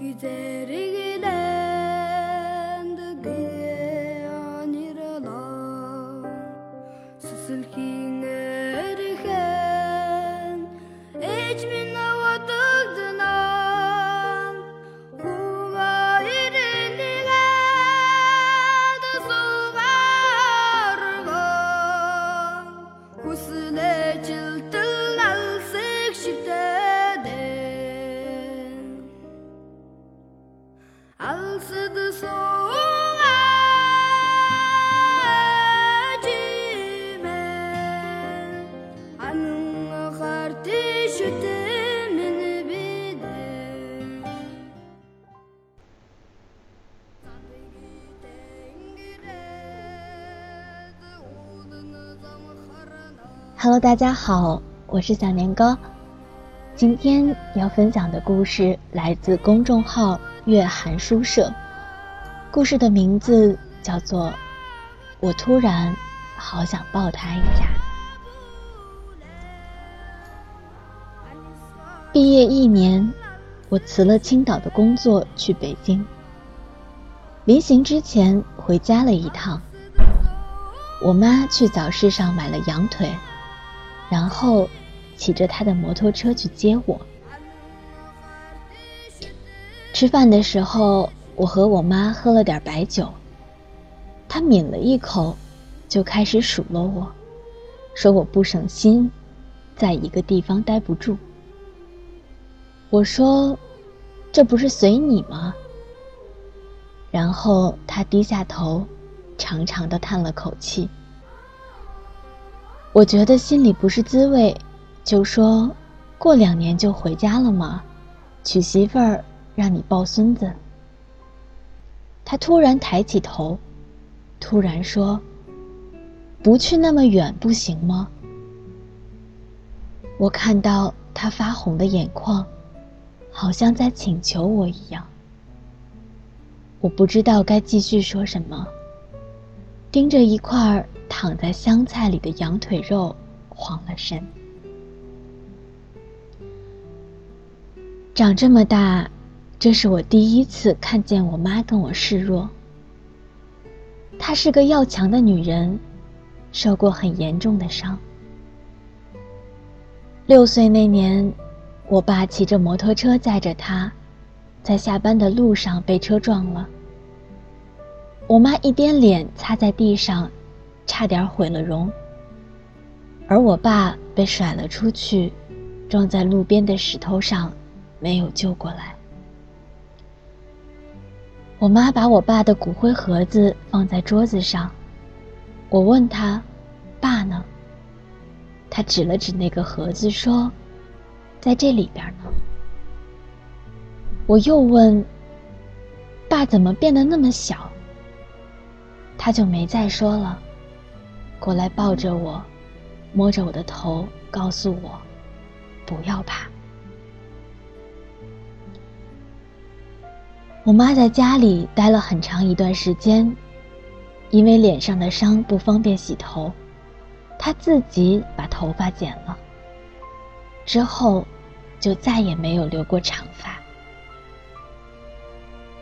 किधर Hello，大家好，我是小年糕。今天要分享的故事来自公众号“月寒书社”，故事的名字叫做《我突然好想抱他一下》。毕业一年，我辞了青岛的工作去北京。临行之前回家了一趟，我妈去早市上买了羊腿。然后，骑着他的摩托车去接我。吃饭的时候，我和我妈喝了点白酒。他抿了一口，就开始数落我，说我不省心，在一个地方待不住。我说：“这不是随你吗？”然后他低下头，长长的叹了口气。我觉得心里不是滋味，就说：“过两年就回家了吗？娶媳妇儿让你抱孙子。”他突然抬起头，突然说：“不去那么远不行吗？”我看到他发红的眼眶，好像在请求我一样。我不知道该继续说什么，盯着一块儿。躺在香菜里的羊腿肉慌了神。长这么大，这是我第一次看见我妈跟我示弱。她是个要强的女人，受过很严重的伤。六岁那年，我爸骑着摩托车载着她，在下班的路上被车撞了。我妈一边脸擦在地上。差点毁了容，而我爸被甩了出去，撞在路边的石头上，没有救过来。我妈把我爸的骨灰盒子放在桌子上，我问他：“爸呢？”他指了指那个盒子说：“在这里边呢。”我又问：“爸怎么变得那么小？”他就没再说了。过来抱着我，摸着我的头，告诉我：“不要怕。”我妈在家里待了很长一段时间，因为脸上的伤不方便洗头，她自己把头发剪了。之后，就再也没有留过长发。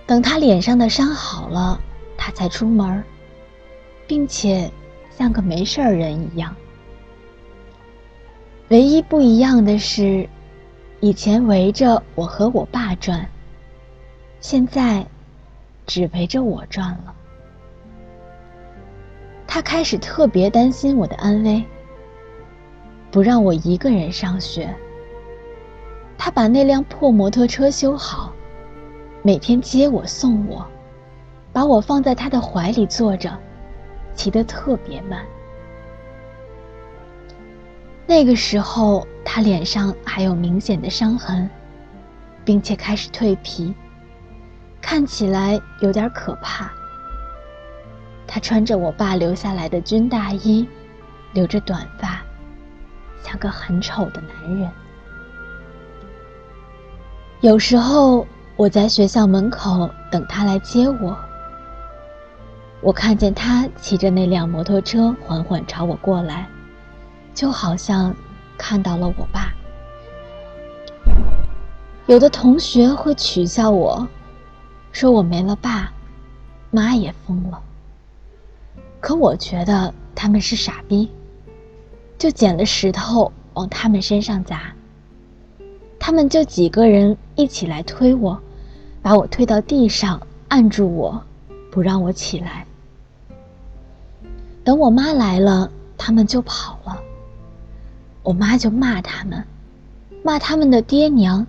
等她脸上的伤好了，她才出门，并且。像个没事人一样。唯一不一样的是，以前围着我和我爸转，现在只围着我转了。他开始特别担心我的安危，不让我一个人上学。他把那辆破摩托车修好，每天接我送我，把我放在他的怀里坐着。骑得特别慢。那个时候，他脸上还有明显的伤痕，并且开始蜕皮，看起来有点可怕。他穿着我爸留下来的军大衣，留着短发，像个很丑的男人。有时候我在学校门口等他来接我。我看见他骑着那辆摩托车缓缓朝我过来，就好像看到了我爸。有的同学会取笑我，说我没了爸，妈也疯了。可我觉得他们是傻逼，就捡了石头往他们身上砸。他们就几个人一起来推我，把我推到地上，按住我，不让我起来。等我妈来了，他们就跑了。我妈就骂他们，骂他们的爹娘，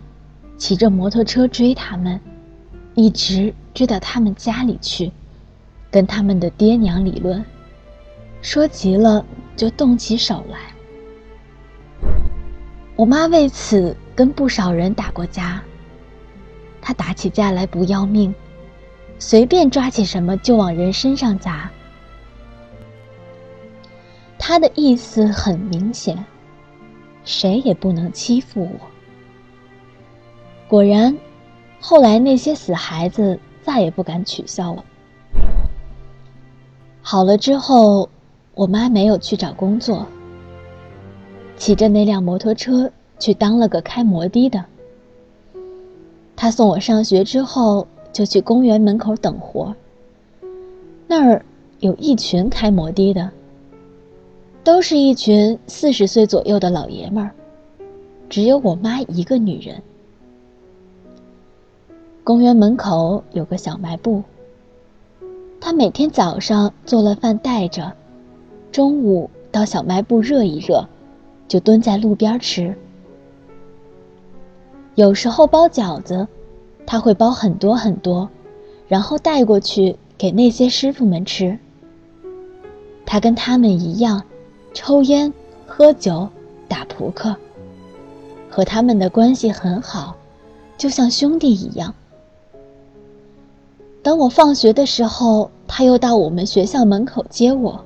骑着摩托车追他们，一直追到他们家里去，跟他们的爹娘理论，说急了就动起手来。我妈为此。跟不少人打过架，她打起架来不要命，随便抓起什么就往人身上砸。他的意思很明显，谁也不能欺负我。果然，后来那些死孩子再也不敢取笑我。好了之后，我妈没有去找工作，骑着那辆摩托车。去当了个开摩的的。他送我上学之后，就去公园门口等活。那儿有一群开摩的的，都是一群四十岁左右的老爷们儿，只有我妈一个女人。公园门口有个小卖部，他每天早上做了饭带着，中午到小卖部热一热，就蹲在路边吃。有时候包饺子，他会包很多很多，然后带过去给那些师傅们吃。他跟他们一样，抽烟、喝酒、打扑克，和他们的关系很好，就像兄弟一样。等我放学的时候，他又到我们学校门口接我。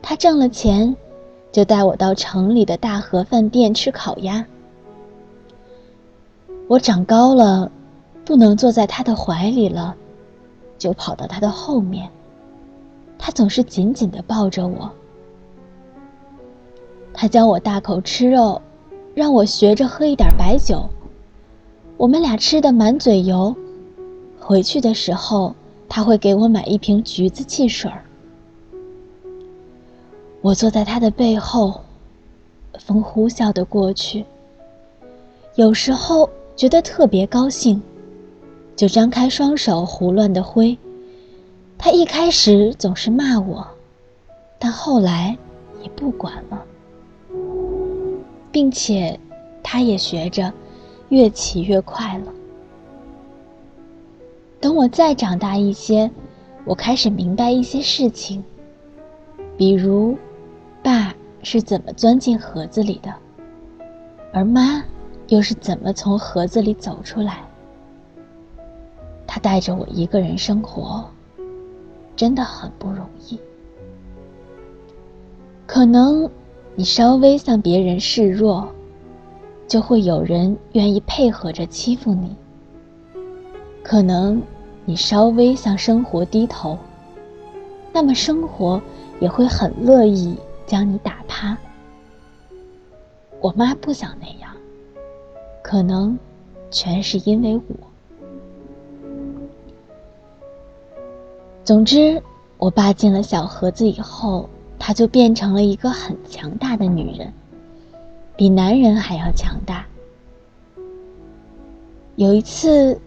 他挣了钱，就带我到城里的大河饭店吃烤鸭。我长高了，不能坐在他的怀里了，就跑到他的后面。他总是紧紧的抱着我。他教我大口吃肉，让我学着喝一点白酒。我们俩吃的满嘴油。回去的时候，他会给我买一瓶橘子汽水儿。我坐在他的背后，风呼啸的过去。有时候。觉得特别高兴，就张开双手胡乱的挥。他一开始总是骂我，但后来也不管了，并且他也学着越骑越快了。等我再长大一些，我开始明白一些事情，比如，爸是怎么钻进盒子里的，而妈。又是怎么从盒子里走出来？他带着我一个人生活，真的很不容易。可能你稍微向别人示弱，就会有人愿意配合着欺负你；可能你稍微向生活低头，那么生活也会很乐意将你打趴。我妈不想那样。可能，全是因为我。总之，我爸进了小盒子以后，他就变成了一个很强大的女人，比男人还要强大。有一次，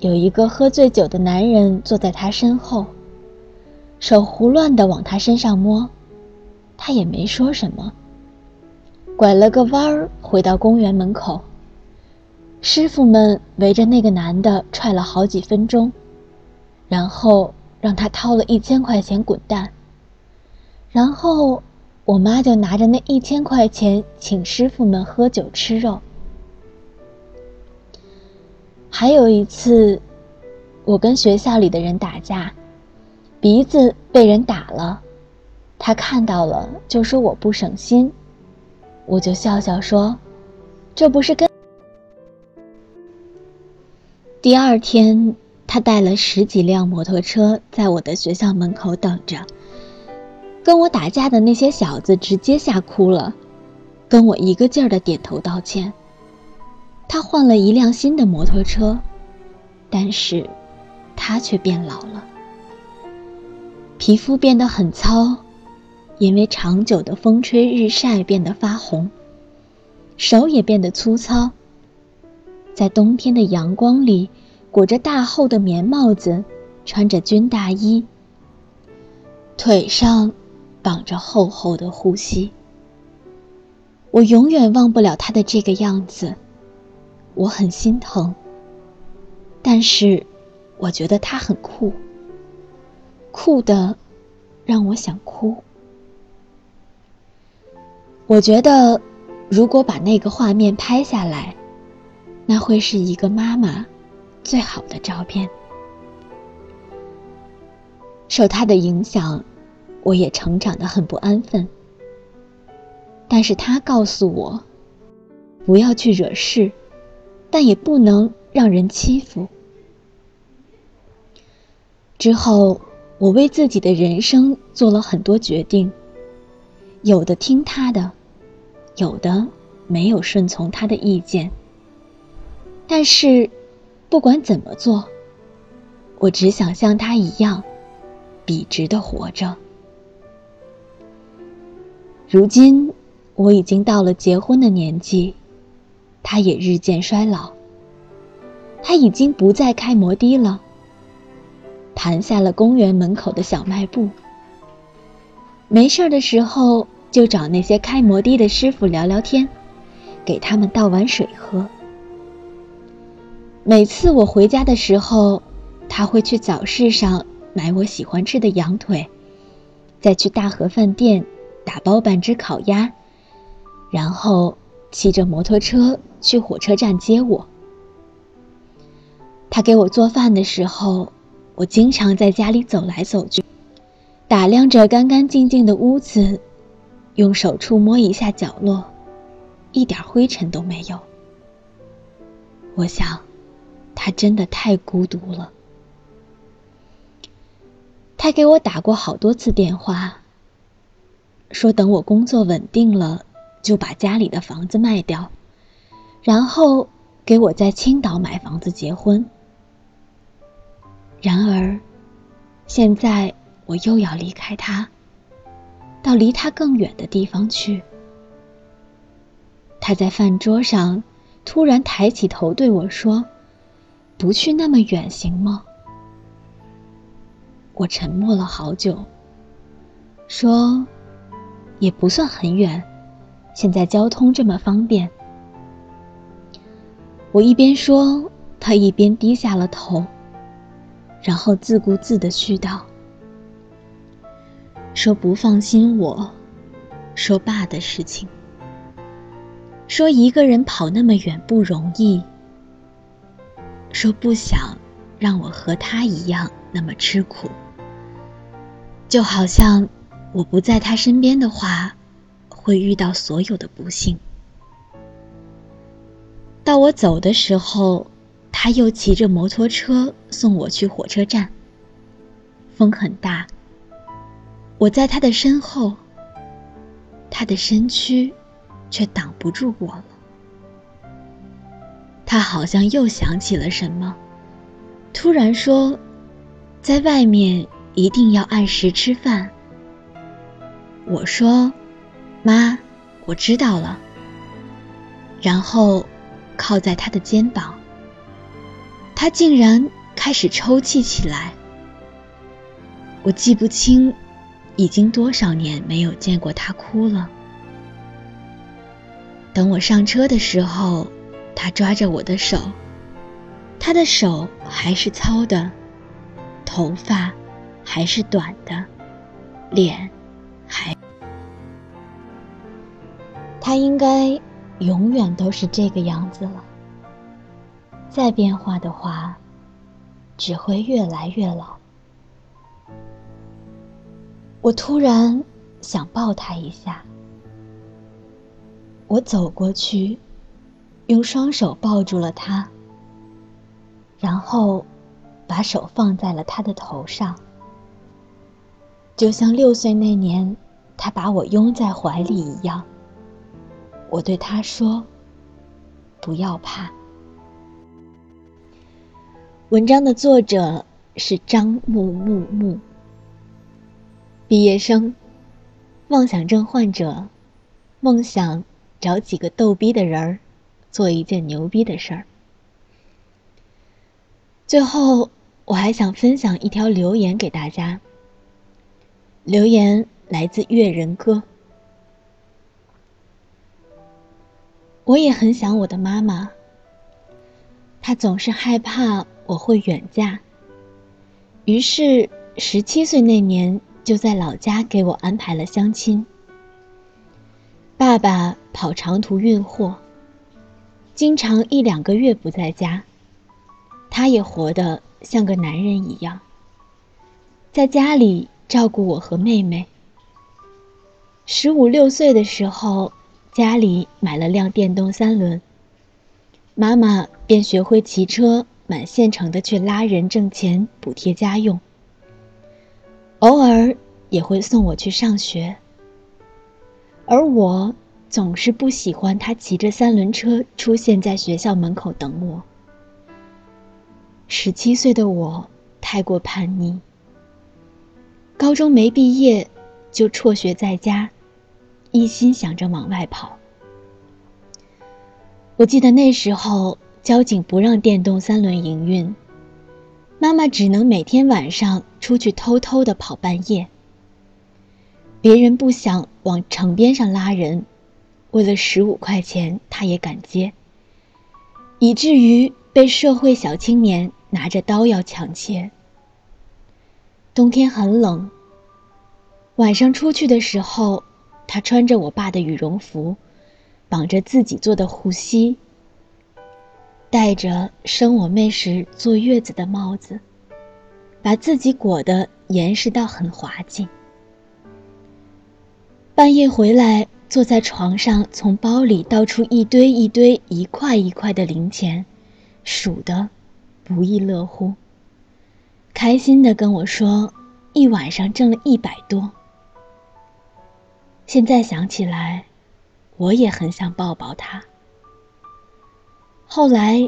有一个喝醉酒的男人坐在他身后，手胡乱的往他身上摸，他也没说什么，拐了个弯儿回到公园门口。师傅们围着那个男的踹了好几分钟，然后让他掏了一千块钱滚蛋。然后我妈就拿着那一千块钱请师傅们喝酒吃肉。还有一次，我跟学校里的人打架，鼻子被人打了，他看到了就说我不省心，我就笑笑说：“这不是跟……”第二天，他带了十几辆摩托车在我的学校门口等着。跟我打架的那些小子直接吓哭了，跟我一个劲儿的点头道歉。他换了一辆新的摩托车，但是，他却变老了，皮肤变得很糙，因为长久的风吹日晒变得发红。手也变得粗糙，在冬天的阳光里，裹着大厚的棉帽子，穿着军大衣，腿上绑着厚厚的呼吸。我永远忘不了他的这个样子，我很心疼，但是我觉得他很酷，酷的让我想哭。我觉得。如果把那个画面拍下来，那会是一个妈妈最好的照片。受他的影响，我也成长的很不安分。但是他告诉我，不要去惹事，但也不能让人欺负。之后，我为自己的人生做了很多决定，有的听他的。有的没有顺从他的意见，但是不管怎么做，我只想像他一样笔直的活着。如今我已经到了结婚的年纪，他也日渐衰老，他已经不再开摩的了，盘下了公园门口的小卖部。没事的时候。就找那些开摩的的师傅聊聊天，给他们倒碗水喝。每次我回家的时候，他会去早市上买我喜欢吃的羊腿，再去大河饭店打包半只烤鸭，然后骑着摩托车去火车站接我。他给我做饭的时候，我经常在家里走来走去，打量着干干净净的屋子。用手触摸一下角落，一点灰尘都没有。我想，他真的太孤独了。他给我打过好多次电话，说等我工作稳定了，就把家里的房子卖掉，然后给我在青岛买房子结婚。然而，现在我又要离开他。到离他更远的地方去。他在饭桌上突然抬起头对我说：“不去那么远行吗？”我沉默了好久，说：“也不算很远，现在交通这么方便。”我一边说，他一边低下了头，然后自顾自的絮道。说不放心我，说爸的事情，说一个人跑那么远不容易，说不想让我和他一样那么吃苦，就好像我不在他身边的话，会遇到所有的不幸。到我走的时候，他又骑着摩托车送我去火车站。风很大。我在他的身后，他的身躯却挡不住我了。他好像又想起了什么，突然说：“在外面一定要按时吃饭。”我说：“妈，我知道了。”然后靠在他的肩膀，他竟然开始抽泣起来。我记不清。已经多少年没有见过他哭了。等我上车的时候，他抓着我的手，他的手还是糙的，头发还是短的，脸还……他应该永远都是这个样子了。再变化的话，只会越来越老。我突然想抱他一下，我走过去，用双手抱住了他，然后把手放在了他的头上，就像六岁那年他把我拥在怀里一样。我对他说：“不要怕。”文章的作者是张木木木。毕业生，妄想症患者，梦想找几个逗逼的人儿，做一件牛逼的事儿。最后，我还想分享一条留言给大家。留言来自月人歌。我也很想我的妈妈，她总是害怕我会远嫁，于是十七岁那年。就在老家给我安排了相亲。爸爸跑长途运货，经常一两个月不在家，他也活得像个男人一样，在家里照顾我和妹妹。十五六岁的时候，家里买了辆电动三轮，妈妈便学会骑车，满县城的去拉人挣钱补贴家用。偶尔也会送我去上学，而我总是不喜欢他骑着三轮车出现在学校门口等我。十七岁的我太过叛逆，高中没毕业就辍学在家，一心想着往外跑。我记得那时候交警不让电动三轮营运。妈妈只能每天晚上出去偷偷的跑半夜。别人不想往城边上拉人，为了十五块钱，他也敢接，以至于被社会小青年拿着刀要抢劫。冬天很冷，晚上出去的时候，他穿着我爸的羽绒服，绑着自己做的护膝。戴着生我妹时坐月子的帽子，把自己裹得严实到很滑稽。半夜回来，坐在床上，从包里倒出一堆一堆、一块一块的零钱，数得不亦乐乎。开心的跟我说，一晚上挣了一百多。现在想起来，我也很想抱抱他。后来，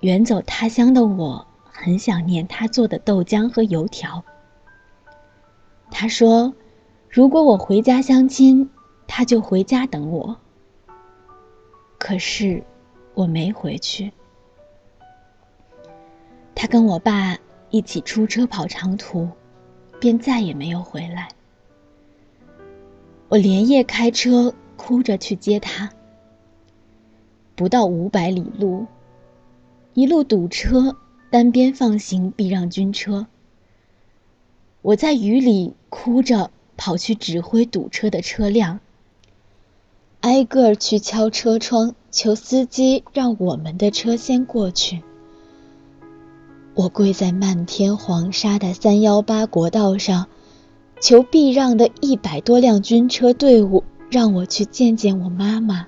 远走他乡的我，很想念他做的豆浆和油条。他说：“如果我回家相亲，他就回家等我。”可是，我没回去。他跟我爸一起出车跑长途，便再也没有回来。我连夜开车，哭着去接他。不到五百里路，一路堵车，单边放行避让军车。我在雨里哭着跑去指挥堵车的车辆，挨个去敲车窗，求司机让我们的车先过去。我跪在漫天黄沙的三幺八国道上，求避让的一百多辆军车队伍让我去见见我妈妈。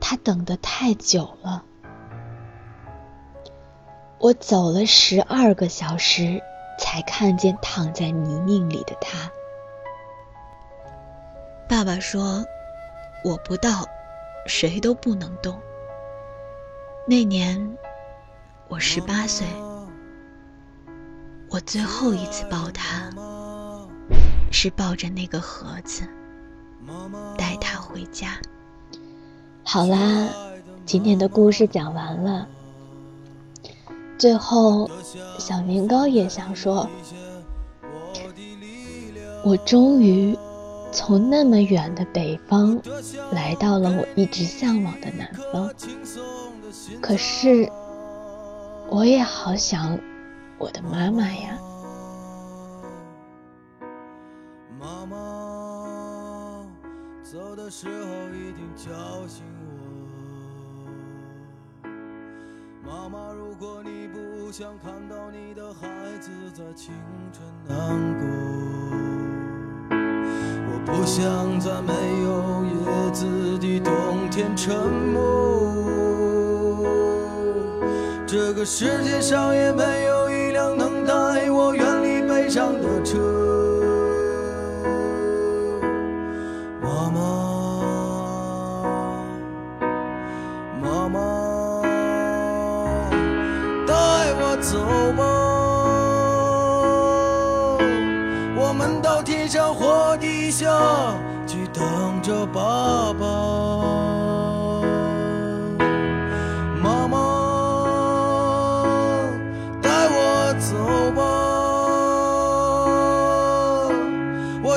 她等得太久了，我走了十二个小时，才看见躺在泥泞里的她。爸爸说：“我不到，谁都不能动。”那年我十八岁，我最后一次抱他，是抱着那个盒子，带他回家。好啦，今天的故事讲完了。最后，小年糕也想说，我终于从那么远的北方来到了我一直向往的南方。可是，我也好想我的妈妈呀。的时候一定叫醒我妈妈，如果你不想看到你的孩子在清晨难过，我不想在没有叶子的冬天沉默。这个世界上也没有一辆能带我远离悲伤的车。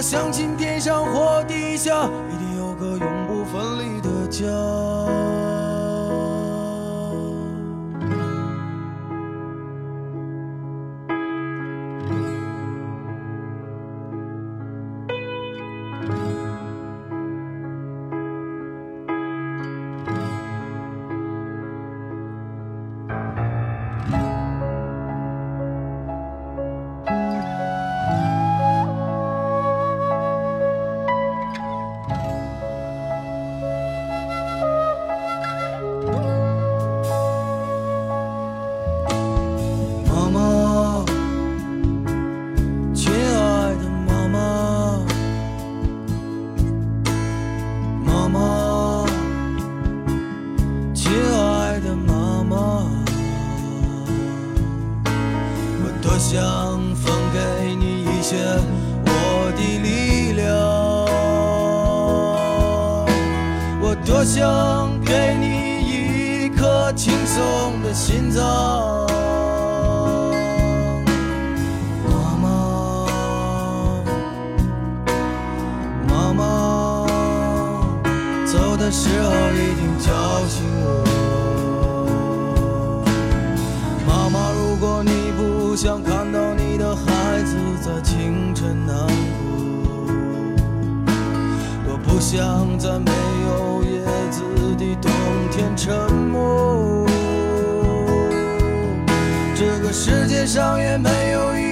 相信在没有叶子的冬天沉默。这个世界上也没有一